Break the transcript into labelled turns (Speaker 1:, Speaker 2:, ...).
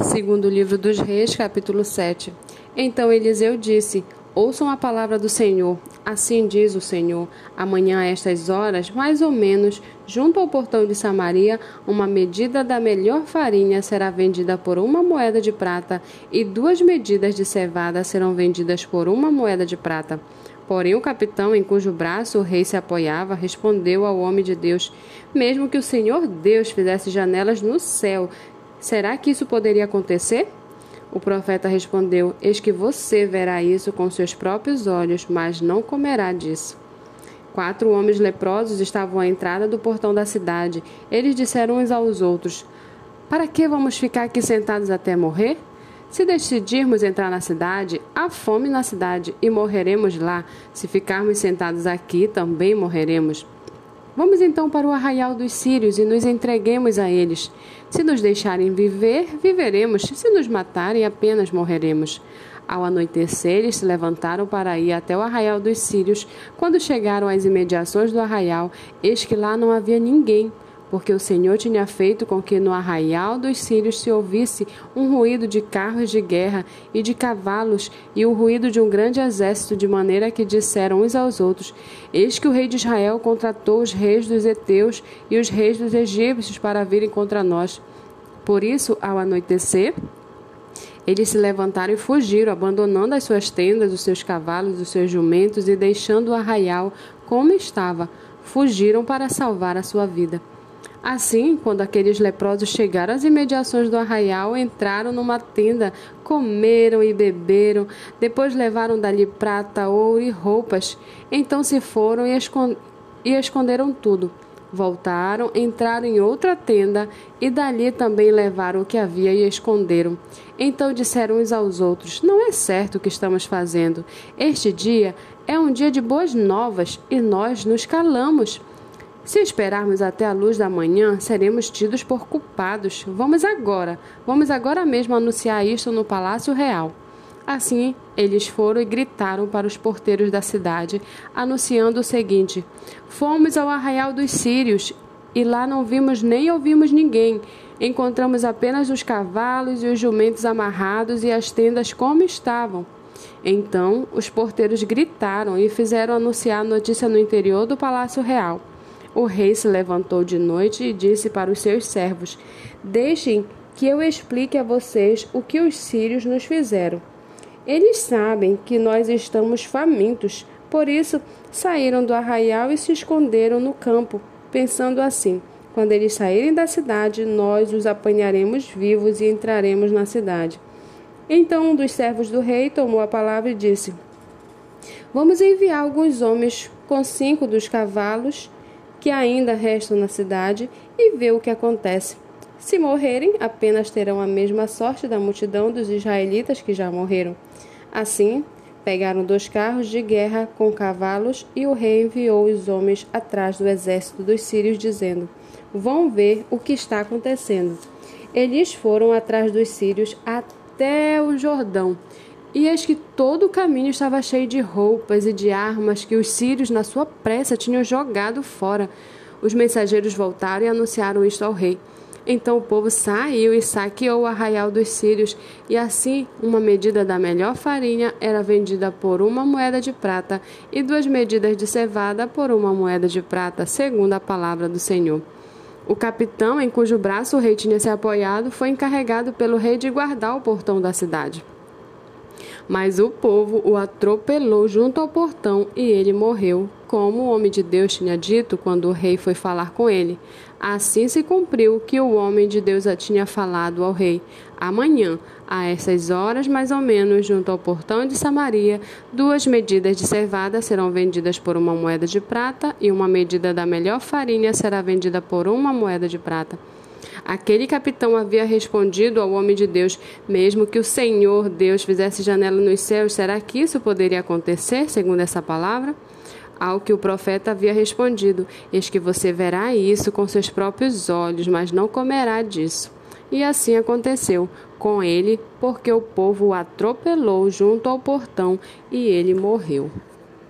Speaker 1: Segundo livro dos Reis, capítulo 7. Então Eliseu disse: Ouçam a palavra do Senhor. Assim diz o Senhor: Amanhã a estas horas, mais ou menos, junto ao portão de Samaria, uma medida da melhor farinha será vendida por uma moeda de prata, e duas medidas de cevada serão vendidas por uma moeda de prata. Porém, o capitão, em cujo braço o rei se apoiava, respondeu ao homem de Deus: Mesmo que o Senhor Deus fizesse janelas no céu, será que isso poderia acontecer? O profeta respondeu: Eis que você verá isso com seus próprios olhos, mas não comerá disso. Quatro homens leprosos estavam à entrada do portão da cidade. Eles disseram uns aos outros: Para que vamos ficar aqui sentados até morrer? Se decidirmos entrar na cidade, há fome na cidade e morreremos lá. Se ficarmos sentados aqui, também morreremos. Vamos então para o arraial dos sírios e nos entreguemos a eles. Se nos deixarem viver, viveremos. Se nos matarem, apenas morreremos. Ao anoitecer, eles se levantaram para ir até o arraial dos sírios. Quando chegaram às imediações do arraial, eis que lá não havia ninguém porque o Senhor tinha feito com que no arraial dos sírios se ouvisse um ruído de carros de guerra e de cavalos e o ruído de um grande exército, de maneira que disseram uns aos outros: Eis que o rei de Israel contratou os reis dos heteus e os reis dos egípcios para virem contra nós. Por isso, ao anoitecer, eles se levantaram e fugiram, abandonando as suas tendas, os seus cavalos, os seus jumentos e deixando o arraial como estava. Fugiram para salvar a sua vida. Assim, quando aqueles leprosos chegaram às imediações do arraial, entraram numa tenda, comeram e beberam, depois levaram dali prata, ouro e roupas. Então se foram e, e esconderam tudo. Voltaram, entraram em outra tenda e dali também levaram o que havia e esconderam. Então disseram uns aos outros: Não é certo o que estamos fazendo. Este dia é um dia de boas novas e nós nos calamos. Se esperarmos até a luz da manhã, seremos tidos por culpados. Vamos agora, vamos agora mesmo anunciar isto no Palácio Real. Assim, eles foram e gritaram para os porteiros da cidade, anunciando o seguinte: Fomos ao arraial dos sírios e lá não vimos nem ouvimos ninguém. Encontramos apenas os cavalos e os jumentos amarrados e as tendas como estavam. Então, os porteiros gritaram e fizeram anunciar a notícia no interior do Palácio Real. O rei se levantou de noite e disse para os seus servos: Deixem que eu explique a vocês o que os sírios nos fizeram. Eles sabem que nós estamos famintos, por isso saíram do arraial e se esconderam no campo, pensando assim: quando eles saírem da cidade, nós os apanharemos vivos e entraremos na cidade. Então um dos servos do rei tomou a palavra e disse: Vamos enviar alguns homens com cinco dos cavalos que ainda restam na cidade e ver o que acontece. Se morrerem, apenas terão a mesma sorte da multidão dos israelitas que já morreram. Assim, pegaram dois carros de guerra com cavalos e o rei enviou os homens atrás do exército dos sírios, dizendo: Vão ver o que está acontecendo. Eles foram atrás dos sírios até o Jordão e eis que todo o caminho estava cheio de roupas e de armas que os sírios, na sua pressa, tinham jogado fora. Os mensageiros voltaram e anunciaram isto ao rei. Então o povo saiu e saqueou o arraial dos sírios, e assim uma medida da melhor farinha era vendida por uma moeda de prata, e duas medidas de cevada por uma moeda de prata, segundo a palavra do Senhor. O capitão, em cujo braço o rei tinha se apoiado, foi encarregado pelo rei de guardar o portão da cidade. Mas o povo o atropelou junto ao portão e ele morreu, como o homem de Deus tinha dito quando o rei foi falar com ele. Assim se cumpriu que o homem de Deus tinha falado ao rei. Amanhã, a essas horas mais ou menos, junto ao portão de Samaria, duas medidas de cevada serão vendidas por uma moeda de prata e uma medida da melhor farinha será vendida por uma moeda de prata. Aquele capitão havia respondido ao homem de Deus: Mesmo que o Senhor Deus fizesse janela nos céus, será que isso poderia acontecer, segundo essa palavra? Ao que o profeta havia respondido: Eis que você verá isso com seus próprios olhos, mas não comerá disso. E assim aconteceu com ele, porque o povo o atropelou junto ao portão e ele morreu.